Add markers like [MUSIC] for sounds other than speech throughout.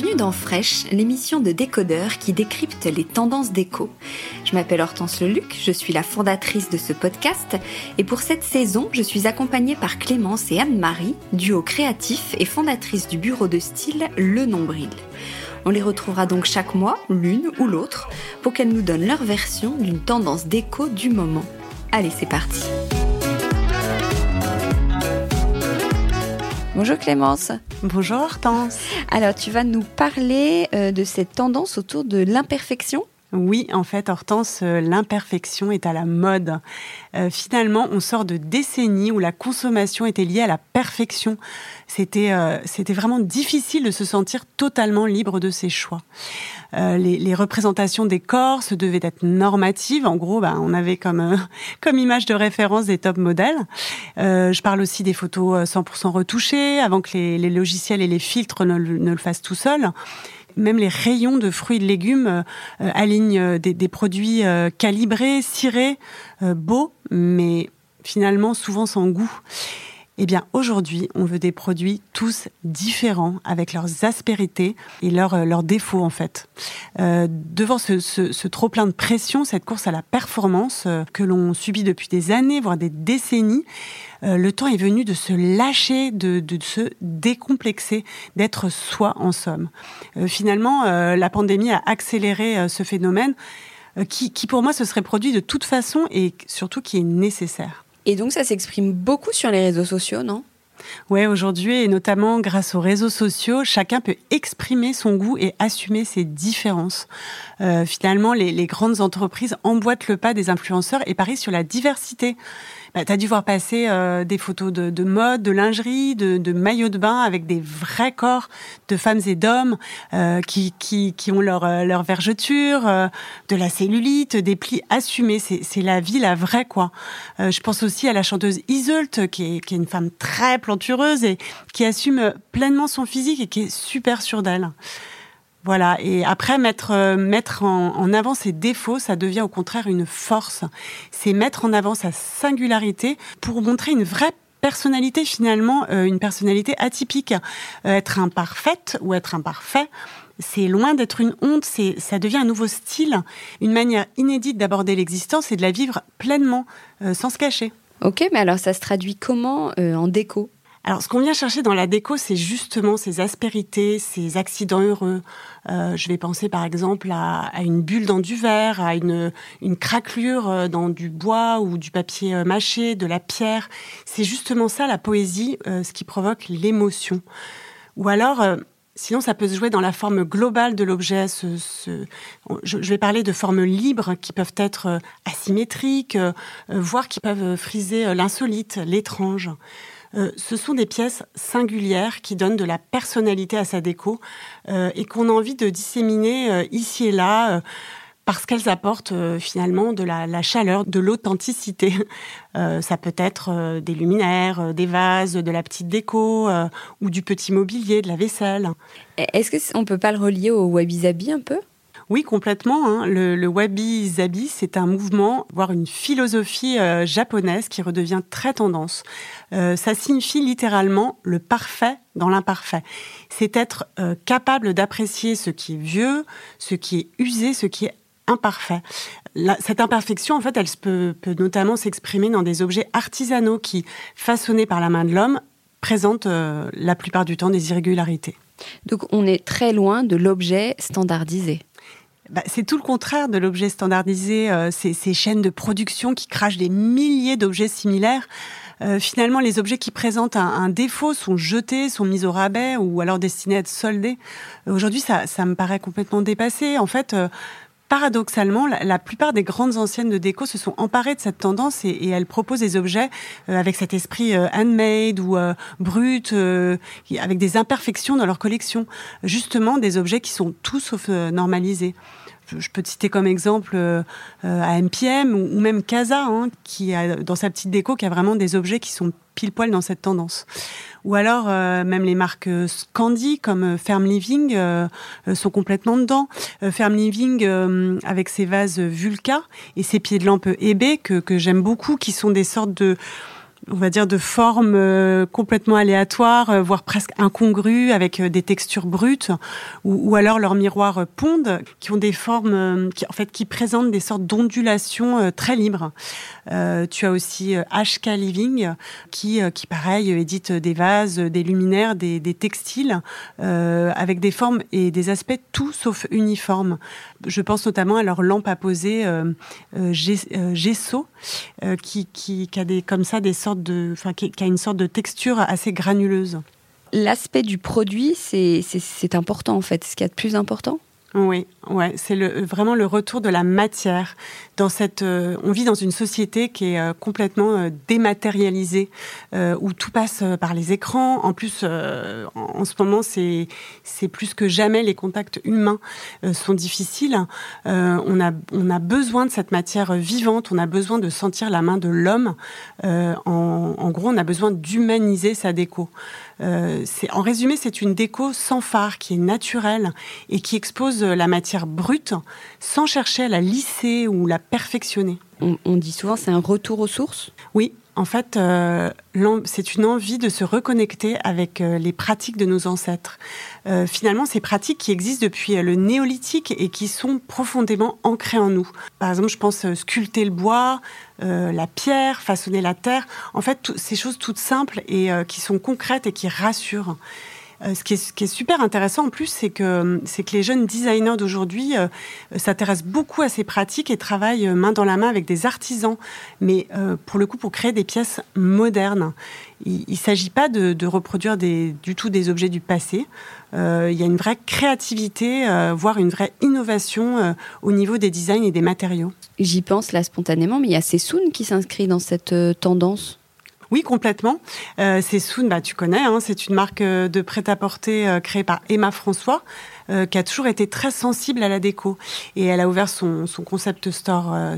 Bienvenue dans Fresh, l'émission de décodeurs qui décrypte les tendances déco. Je m'appelle Hortense Leluc, je suis la fondatrice de ce podcast et pour cette saison, je suis accompagnée par Clémence et Anne-Marie, duo créatif et fondatrice du bureau de style Le Nombril. On les retrouvera donc chaque mois, l'une ou l'autre, pour qu'elles nous donnent leur version d'une tendance déco du moment. Allez, c'est parti. Bonjour Clémence. Bonjour Hortense. Alors tu vas nous parler euh, de cette tendance autour de l'imperfection oui, en fait, Hortense, euh, l'imperfection est à la mode. Euh, finalement, on sort de décennies où la consommation était liée à la perfection. C'était c'était vraiment difficile de se sentir totalement libre de ses choix. les, représentations des corps se devaient être normatives. En gros, bah, on avait comme [LAUGHS] comme image de référence des top modèles. je parle aussi des photos 100% retouchées, avant que les, logiciels et les filtres ne, ne le fassent tout seuls même les rayons de fruits et de légumes euh, euh, alignent euh, des, produits calibrés, cirés, beaux, mais finalement souvent sans goût. Eh bien, aujourd'hui, on veut des produits tous différents, avec leurs aspérités et leurs, leurs défauts, en fait. devant ce, ce, trop-plein de pression, cette course à la performance que l'on subit depuis des années, voire des décennies, euh, le temps est venu de se lâcher, de, se décomplexer, d'être soi en somme. Euh, finalement, euh, la pandémie a accéléré ce phénomène qui, qui, pour moi, se serait produit de toute façon et surtout qui est nécessaire. Et donc, ça s'exprime beaucoup sur les réseaux sociaux, non? Ouais, aujourd'hui, et notamment grâce aux réseaux sociaux, chacun peut exprimer son goût et assumer ses différences. finalement, les, les, grandes entreprises emboîtent le pas des influenceurs et parient sur la diversité bah, dû voir passer euh, des photos de, de, mode, de lingerie, de, de maillots de bain avec des vrais corps de femmes et d'hommes euh, qui, qui, qui, ont leur, euh, leur vergeture, euh, de la cellulite, des plis assumés. C'est la vie, la vraie, quoi. Euh, je pense aussi à la chanteuse Iseult, qui est, qui est une femme très plantureuse et qui assume pleinement son physique et qui est super sûre d'elle. Voilà. Et après, mettre, euh, mettre en, avant ses défauts, ça devient au contraire une force. C'est mettre en avant sa singularité pour montrer une vraie personnalité finalement, euh, une personnalité atypique. Euh, être imparfaite ou être imparfait, c'est loin d'être une honte, c'est, ça devient un nouveau style, une manière inédite d'aborder l'existence et de la vivre pleinement, sans se cacher. Ok, mais alors ça se traduit comment en déco? Alors, ce qu'on vient chercher dans la déco, c'est justement ces aspérités, ces accidents heureux. Euh, je vais penser par exemple à, une bulle dans du verre, à une, une craquelure euh, dans du bois ou du papier euh, mâché, de la pierre. C'est justement ça, la poésie, ce qui provoque l'émotion. Ou alors, Sinon, ça peut se jouer dans la forme globale de l'objet. Je, vais parler de formes libres qui peuvent être asymétriques, voire qui peuvent friser l'insolite, l'étrange. Euh, ce sont des pièces singulières qui donnent de la personnalité à sa déco euh, et qu'on a envie de disséminer euh, ici et là parce qu'elles apportent finalement de la, chaleur, de l'authenticité. [LAUGHS] ça peut être des luminaires, des vases, de la petite déco ou du petit mobilier, de la vaisselle. Est-ce qu'on ne peut pas le relier au wabi-sabi un peu? Oui, complètement. Hein. Le, wabi-sabi, c'est un mouvement, voire une philosophie euh, japonaise qui redevient très tendance. Euh, ça signifie littéralement le parfait dans l'imparfait. C'est être euh, capable d'apprécier ce qui est vieux, ce qui est usé, ce qui est imparfait. cette imperfection, en fait, elle peut notamment s'exprimer dans des objets artisanaux qui, façonnés par la main de l'homme, présentent la plupart du temps des irrégularités. Donc on est très loin de l'objet standardisé. Bah, c'est tout le contraire de l'objet standardisé, euh, ces, chaînes de production qui crachent des milliers d'objets similaires. Euh, finalement, les objets qui présentent un, défaut sont jetés, sont mis au rabais ou alors destinés à être soldés. Aujourd'hui, ça, ça me paraît complètement dépassé. En fait, euh, paradoxalement, la, plupart des grandes anciennes de déco se sont emparées de cette tendance et, elles proposent des objets euh, avec cet esprit euh, handmade ou euh, brut, avec des imperfections dans leur collection. Justement, des objets qui sont tout sauf normalisés je peux te citer comme exemple euh, à MPM ou, même Casa, hein, qui a dans sa petite déco, qui a vraiment des objets qui sont pile poil dans cette tendance. Ou alors euh, même les marques euh, Scandi comme Ferm Living sont complètement dedans. Ferm Living avec ses vases Vulca et ses pieds de lampe Ebe que, que j'aime beaucoup, qui sont des sortes de on va dire, de formes euh, complètement aléatoires, euh, voire presque incongrues, avec euh, des textures brutes, ou, alors leurs miroirs pondent, qui ont des formes, qui, en fait, qui présentent des sortes d'ondulations très libres. tu as aussi HK Living, qui, qui pareil, édite des vases, des luminaires, des, textiles, avec des formes et des aspects tout sauf uniformes. Je pense notamment à leur lampe à poser gesso, qui a des, comme ça des sortes de, enfin, qui, a une sorte de texture assez granuleuse. L'aspect du produit, c'est important en fait. Ce qu'il y a de plus important oui, ouais, c'est vraiment le retour de la matière. Dans cette, euh, on vit dans une société qui est euh, complètement euh, dématérialisée, où tout passe par les écrans. En plus, en, ce moment, c'est c'est plus que jamais les contacts humains sont difficiles. on a on a besoin de cette matière vivante. On a besoin de sentir la main de l'homme. En, gros, on a besoin d'humaniser sa déco. C'est en résumé, c'est une déco sans phare qui est naturelle et qui expose la matière brute sans chercher à la lisser ou la perfectionner. On, dit souvent c'est un retour aux sources? Oui, en fait, euh, c'est une envie de se reconnecter avec euh, les pratiques de nos ancêtres. Euh, finalement, ces pratiques qui existent depuis le néolithique et qui sont profondément ancrées en nous. Par exemple, je pense sculpter le bois, la pierre, façonner la terre. En fait, ces choses toutes simples et qui sont concrètes et qui rassurent. Euh, ce, qui est, super intéressant en plus, c'est que, les jeunes designers d'aujourd'hui euh, s'intéressent beaucoup à ces pratiques et travaillent euh, main dans la main avec des artisans, mais pour le coup pour créer des pièces modernes. Il ne s'agit pas de, reproduire du tout des objets du passé. il y a une vraie créativité, voire une vraie innovation au niveau des designs et des matériaux. J'y pense là spontanément, mais il y a Sessoun qui s'inscrit dans cette tendance. Oui, complètement. Euh, c'est Soon, bah, tu connais, hein, c'est une marque euh, de prêt-à-porter euh, créée par Emma François, euh, qui a toujours été très sensible à la déco. Et elle a ouvert son, concept store euh,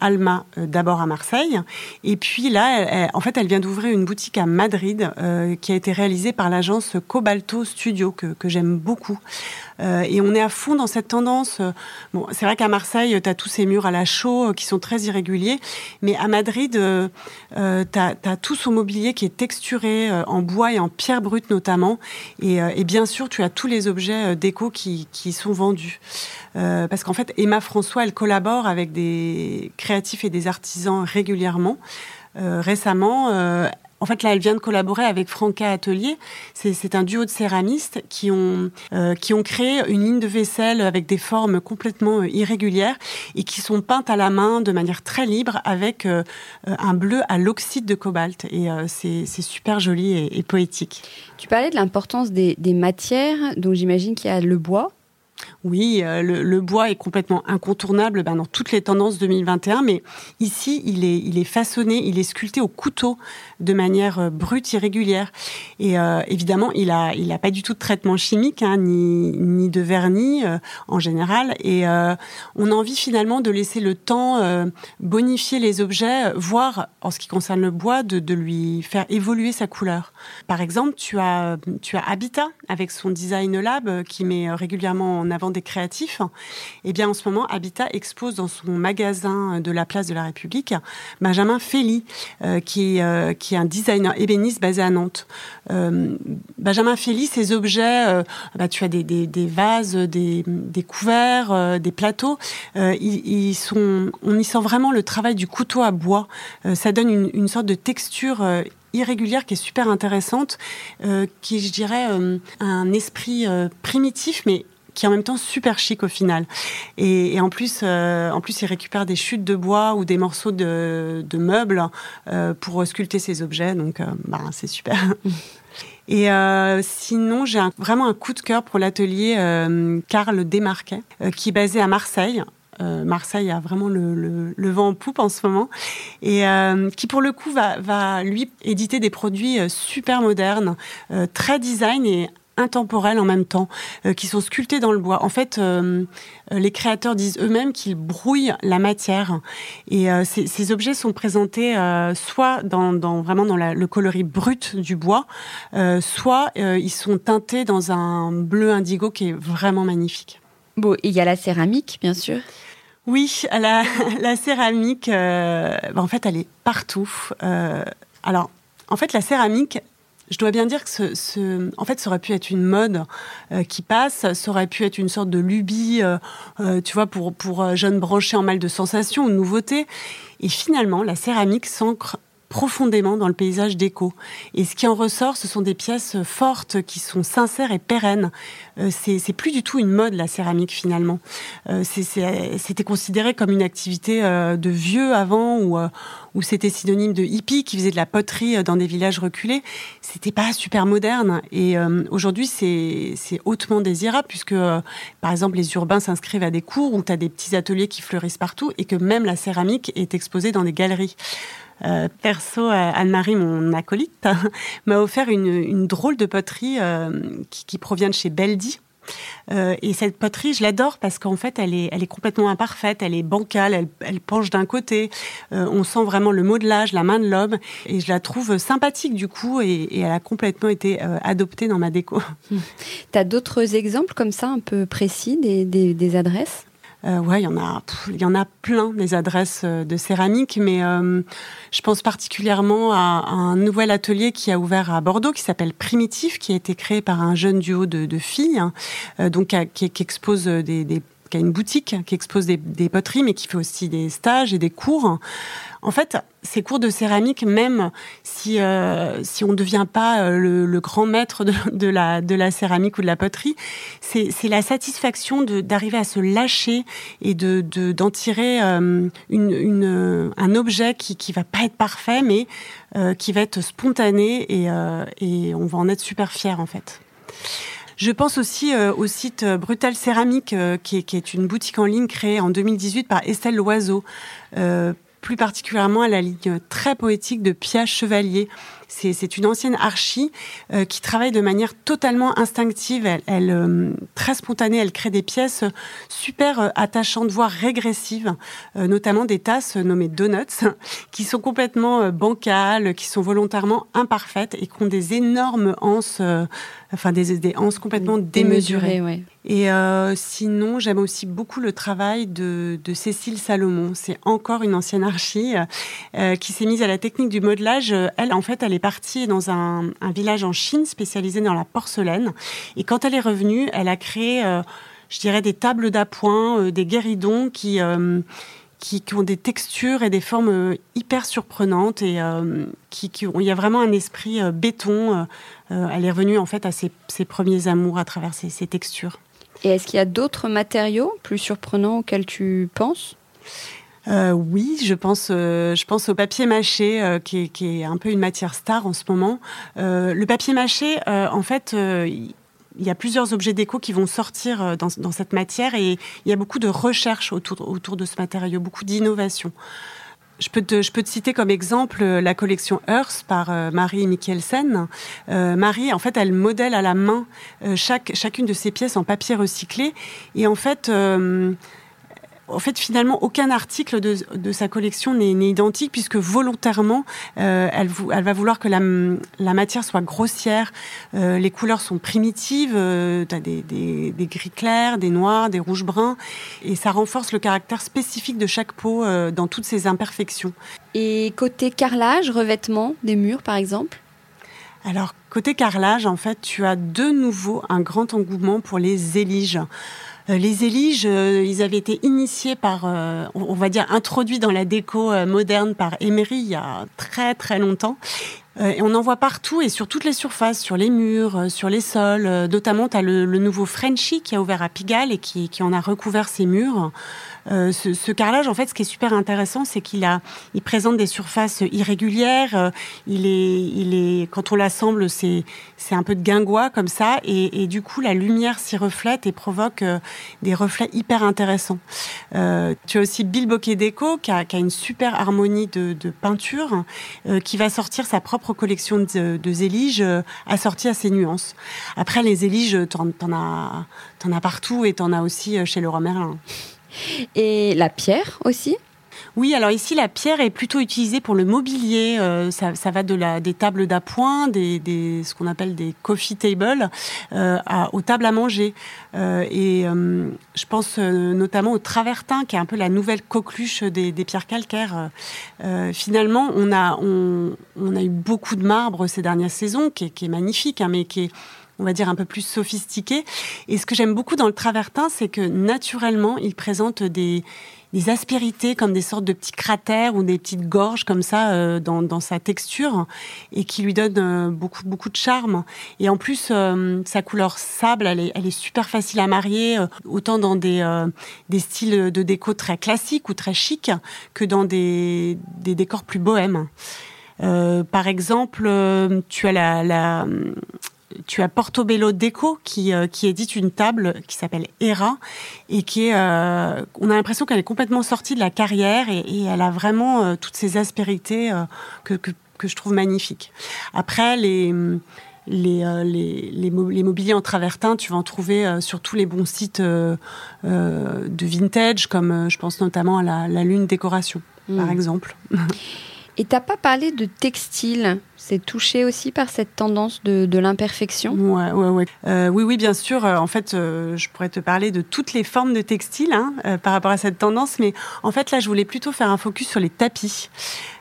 Alma d'abord à Marseille. Et puis là, en fait, elle vient d'ouvrir une boutique à Madrid qui a été réalisée par l'agence Cobalto Studio, que, j'aime beaucoup. et on est à fond dans cette tendance. Bon, c'est vrai qu'à Marseille, tu as tous ces murs à la chaux qui sont très irréguliers, mais à Madrid, euh, tu as, as, tout son mobilier qui est texturé en bois et en pierre brute notamment. Et, et, bien sûr, tu as tous les objets déco qui, sont vendus. Euh, parce qu'en fait, Emma François, elle collabore avec des créatifs et des artisans régulièrement. Euh, récemment, euh, en fait, là, elle vient de collaborer avec Franca Atelier. C'est un duo de céramistes qui ont, qui ont créé une ligne de vaisselle avec des formes complètement irrégulières et qui sont peintes à la main de manière très libre avec un bleu à l'oxyde de cobalt. Et c'est super joli et, poétique. Tu parlais de l'importance des, matières, donc j'imagine qu'il y a le bois. Oui, euh, le, bois est complètement incontournable ben, dans toutes les tendances 2021, mais ici, il est, façonné, il est sculpté au couteau de manière euh, brute, irrégulière. Et euh, évidemment, il a, il a pas du tout de traitement chimique, hein, ni, ni de vernis en général. Et on a envie finalement de laisser le temps bonifier les objets, voire, en ce qui concerne le bois, de, de lui faire évoluer sa couleur. Par exemple, tu as, tu as Habitat avec son Design Lab qui met régulièrement en avant avant des créatifs. Eh bien, en ce moment, Habitat expose dans son magasin de la place de la République Benjamin Feli, qui, est, qui est un designer ébéniste basé à Nantes. Benjamin Feli, ses objets, bah, tu as des, des, vases, des, des couverts, des plateaux. Ils, sont, on y sent vraiment le travail du couteau à bois. ça donne une, une sorte de texture irrégulière qui est super intéressante, euh, qui, je dirais, euh, un esprit euh, primitif, mais qui est en même temps super chic au final. Et, en plus, en plus, il récupère des chutes de bois ou des morceaux de, meubles pour sculpter ses objets. Donc, bah, c'est super. [LAUGHS] Et sinon, j'ai vraiment un coup de cœur pour l'atelier Karl Desmarquet, qui est basé à Marseille. Euh, Marseille a vraiment le, vent en poupe en ce moment, et euh, qui pour le coup va, lui éditer des produits euh, super modernes, très design et intemporels en même temps, qui sont sculptés dans le bois. En fait, les créateurs disent eux-mêmes qu'ils brouillent la matière. Et ces, objets sont présentés soit dans, vraiment dans le coloris brut du bois, soit ils sont teintés dans un bleu indigo qui est vraiment magnifique. Bon, il y a la céramique, bien sûr. Oui, [LAUGHS] la, la céramique, euh, bah, en fait, elle est partout. Euh, alors, en fait, la céramique, je dois bien dire que ce, en fait, ça aurait pu être une mode euh, qui passe, ça aurait pu être une sorte de lubie, tu vois, pour, pour jeunes branchés en mal de sensations ou de nouveautés. Et finalement, la céramique s'ancre profondément dans le paysage déco. Et ce qui en ressort, ce sont des pièces fortes qui sont sincères et pérennes. Euh, c'est plus du tout une mode la céramique finalement. Euh, c'était considéré comme une activité euh, de vieux avant où c'était synonyme de hippie qui faisait de la poterie dans des villages reculés. C'était pas super moderne. Et aujourd'hui, c'est hautement désirable puisque, par exemple, les urbains s'inscrivent à des cours où tu as des petits ateliers qui fleurissent partout et que même la céramique est exposée dans des galeries. Euh, perso, euh, Anne-Marie, mon acolyte, [LAUGHS] m'a offert une, drôle de poterie euh, qui, provient de chez Beldi. et cette poterie, je l'adore parce qu'en fait, elle est, complètement imparfaite, elle est bancale, elle, penche d'un côté. on sent vraiment le modelage, la main de l'homme. Et je la trouve sympathique du coup, et, elle a complètement été adoptée dans ma déco. [LAUGHS] Tu as d'autres exemples comme ça, un peu précis, des adresses? Euh, ouais, il y en a, plein des adresses euh, de céramique, mais euh, je pense particulièrement à, un nouvel atelier qui a ouvert à Bordeaux, qui s'appelle Primitif, qui a été créé par un jeune duo de, filles, hein, donc qui, expose des qui a une boutique qui expose des, poteries, mais qui fait aussi des stages et des cours. En fait, ces cours de céramique, même si euh, si on ne devient pas euh, le, grand maître de, [LAUGHS] de, la de la céramique ou de la poterie, c'est la satisfaction d'arriver à se lâcher et de d'en tirer euh, une, une, un objet qui qui va pas être parfait, mais qui va être spontané et et on va en être super fier en fait. Je pense aussi euh, au site euh, Brutal Céramique, euh, qui, est, qui, est, une boutique en ligne créée en 2018 par Estelle Loiseau plus particulièrement à la ligne très poétique de Pia Chevalier. C'est une ancienne archi euh, qui travaille de manière totalement instinctive, elle, euh, très spontanée. Elle crée des pièces super euh, attachantes, voire régressives, notamment des tasses nommées donuts, [LAUGHS] qui sont complètement bancales, qui sont volontairement imparfaites et qui ont des énormes anses, enfin des, des anses complètement démesurées. Et sinon, j'aime aussi beaucoup le travail de, Cécile Salomon. C'est encore une ancienne archi qui s'est mise à la technique du modelage. Elle, en fait, elle est partie dans un, village en Chine spécialisé dans la porcelaine. Et quand elle est revenue, elle a créé, euh, je dirais, des tables d'appoint, euh, des guéridons qui, euh, qui, ont des textures et des formes hyper surprenantes et qui, qui il y a vraiment un esprit béton. elle est revenue en fait à ses, premiers amours à travers ces textures. Et est-ce qu'il y a d'autres matériaux plus surprenants auxquels tu penses? Euh, oui, je pense, euh, je pense au papier mâché, euh, qui, est, un peu une matière star en ce moment. le papier mâché, en fait, il y a plusieurs objets déco qui vont sortir dans, dans, cette matière et il y a beaucoup de recherches autour, autour de ce matériau, beaucoup d'innovation. Je peux, te, je peux te citer comme exemple la collection Earth par Marie Mikkelsen. Marie, en fait, elle modèle à la main chaque, chacune de ses pièces en papier recyclé. Et en fait, en fait, finalement, aucun article de, de sa collection n'est identique puisque volontairement, euh, elle, elle, va vouloir que la, la matière soit grossière. Euh, les couleurs sont primitives. Euh, tu as des, des, des, gris clairs, des noirs, des rouges bruns. Et ça renforce le caractère spécifique de chaque peau dans toutes ses imperfections. Et côté carrelage, revêtement des murs, par exemple? Alors, côté carrelage, en fait, tu as de nouveau un grand engouement pour les éliges. Euh, les éliges, euh, ils avaient été initiés par, euh, on va dire, introduits dans la déco moderne par Emery il y a très très longtemps. Et on en voit partout et sur toutes les surfaces, sur les murs, sur les sols. Notamment, tu as le, nouveau Frenchy qui a ouvert à Pigalle et qui, qui en a recouvert ses murs. Euh, ce, carrelage, en fait, ce qui est super intéressant, c'est qu'il a, il présente des surfaces irrégulières. Euh, il est, il est, quand on l'assemble, c'est, c'est un peu de guingois comme ça, et, du coup, la lumière s'y reflète et provoque euh, des reflets hyper intéressants. Tu as aussi Bill Bokeh Deco qui a, qui a, une super harmonie de, peinture, qui va sortir sa propre collection de, de zéliges assortie à ses nuances. Après, les zéliges, t'en, t'en as, t'en as partout et t'en as aussi chez Leroy Merlin. Et la pierre aussi oui, alors ici, la pierre est plutôt utilisée pour le mobilier. Euh, ça, va de la, des tables d'appoint, des, ce qu'on appelle des coffee tables, euh, aux tables à manger. Euh, et je pense notamment au travertin, qui est un peu la nouvelle coqueluche des, pierres calcaires. Finalement, on a, on, a eu beaucoup de marbre ces dernières saisons, qui est, qui est magnifique, hein, mais qui est on va dire un peu plus sophistiqué. Et ce que j'aime beaucoup dans le travertin, c'est que naturellement, il présente des, des aspérités comme des sortes de petits cratères ou des petites gorges comme ça euh, dans, dans, sa texture et qui lui donne euh, beaucoup beaucoup de charme. Et en plus, euh, sa couleur sable, elle est, elle est super facile à marier, euh, autant dans des, euh, des styles de déco très classiques ou très chics que dans des, des décors plus bohèmes. par exemple, tu as la, la tu as Portobello Deco qui, euh, qui édite une table qui s'appelle Era et qui est, euh, on a l'impression qu'elle est complètement sortie de la carrière et, et elle a vraiment euh, toutes ces aspérités que, que, que, je trouve magnifiques. Après, les, les, les, les, mobiliers en travertin, tu vas en trouver sur tous les bons sites de vintage, comme je pense notamment à la, la Lune Décoration, mmh. par exemple. [LAUGHS] Et t'as pas parlé de textile C'est touché aussi par cette tendance de, l'imperfection? Euh, oui, oui, bien sûr. En fait, euh, je pourrais te parler de toutes les formes de textile hein, euh, par rapport à cette tendance, mais en fait, là, je voulais plutôt faire un focus sur les tapis.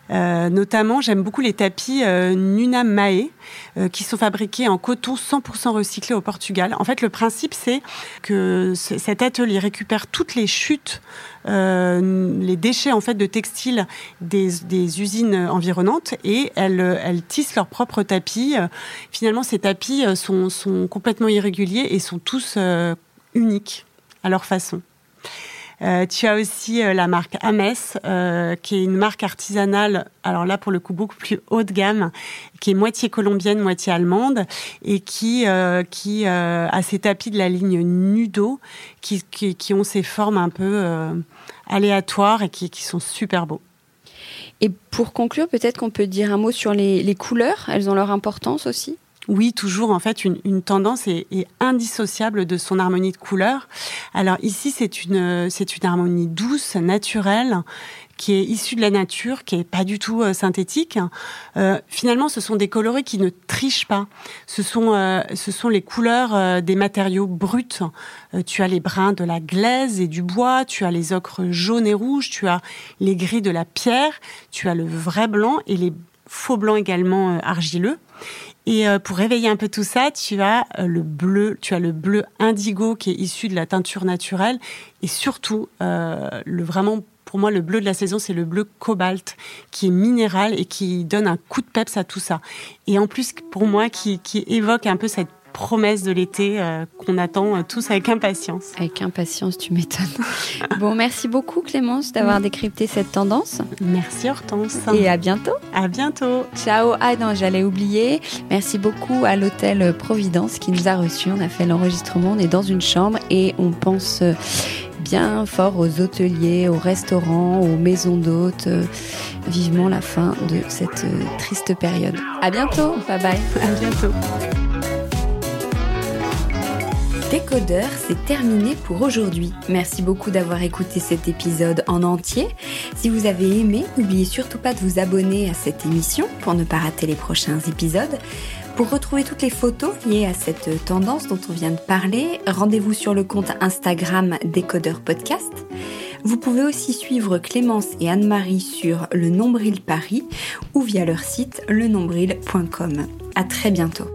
Euh, notamment, j'aime beaucoup les tapis euh, Nuna Mae, euh, qui sont fabriqués en coton 100% recyclé au Portugal. En fait, le principe, c'est que cet atelier récupère toutes les chutes, les déchets en fait de textiles des, usines environnantes et elles, tissent leurs propres tapis. Finalement, ces tapis sont, complètement irréguliers et sont tous uniques à leur façon. Euh, tu as aussi euh, la marque Ames, euh, qui est une marque artisanale, alors là pour le coup beaucoup plus haut de gamme, qui est moitié colombienne, moitié allemande, et qui, qui a ses tapis de la ligne Nudo, qui, qui, qui ont ces formes un peu aléatoires et qui, qui sont super beaux. Et pour conclure, peut-être qu'on peut dire un mot sur les, les couleurs. Elles ont leur importance aussi? Oui, toujours en fait une, tendance est, indissociable de son harmonie de couleurs. Alors ici c'est une c'est une harmonie douce, naturelle, qui est issue de la nature, qui est pas du tout euh, synthétique. Euh, finalement, ce sont des colorés qui ne trichent pas. Ce sont euh, ce sont les couleurs des matériaux bruts. Tu as les bruns de la glaise et du bois, tu as les ocres jaunes et rouges, tu as les gris de la pierre, tu as le vrai blanc et les faux blancs également argileux. Et euh, pour réveiller un peu tout ça, tu as euh, le bleu, tu as le bleu indigo qui est issu de la teinture naturelle, et surtout euh, le vraiment pour moi, le bleu de la saison, c'est le bleu cobalt, qui est minéral et qui donne un coup de peps à tout ça. Et en plus, pour moi, qui, qui évoque un peu cette promesse de l'été euh, qu'on attend euh, tous avec impatience. Avec impatience, tu m'étonnes. [LAUGHS] bon, merci beaucoup Clémence d'avoir décrypté cette tendance. Merci Hortense. Et à bientôt. À bientôt. Ciao. Ah non, j'allais oublier. Merci beaucoup à l'hôtel Providence qui nous a reçus. On a fait l'enregistrement, on est dans une chambre et on pense bien fort aux hôteliers, aux restaurants, aux maisons d'hôtes. Vivement la fin de cette triste période. À bientôt. Bye bye. À bientôt. Décodeur, c'est terminé pour aujourd'hui. Merci beaucoup d'avoir écouté cet épisode en entier. Si vous avez aimé, n'oubliez surtout pas de vous abonner à cette émission pour ne pas rater les prochains épisodes. Pour retrouver toutes les photos liées à cette tendance dont on vient de parler, rendez-vous sur le compte Instagram Décodeur Podcast. Vous pouvez aussi suivre Clémence et Anne-Marie sur le Nombril Paris ou via leur site lenombril.com. À très bientôt.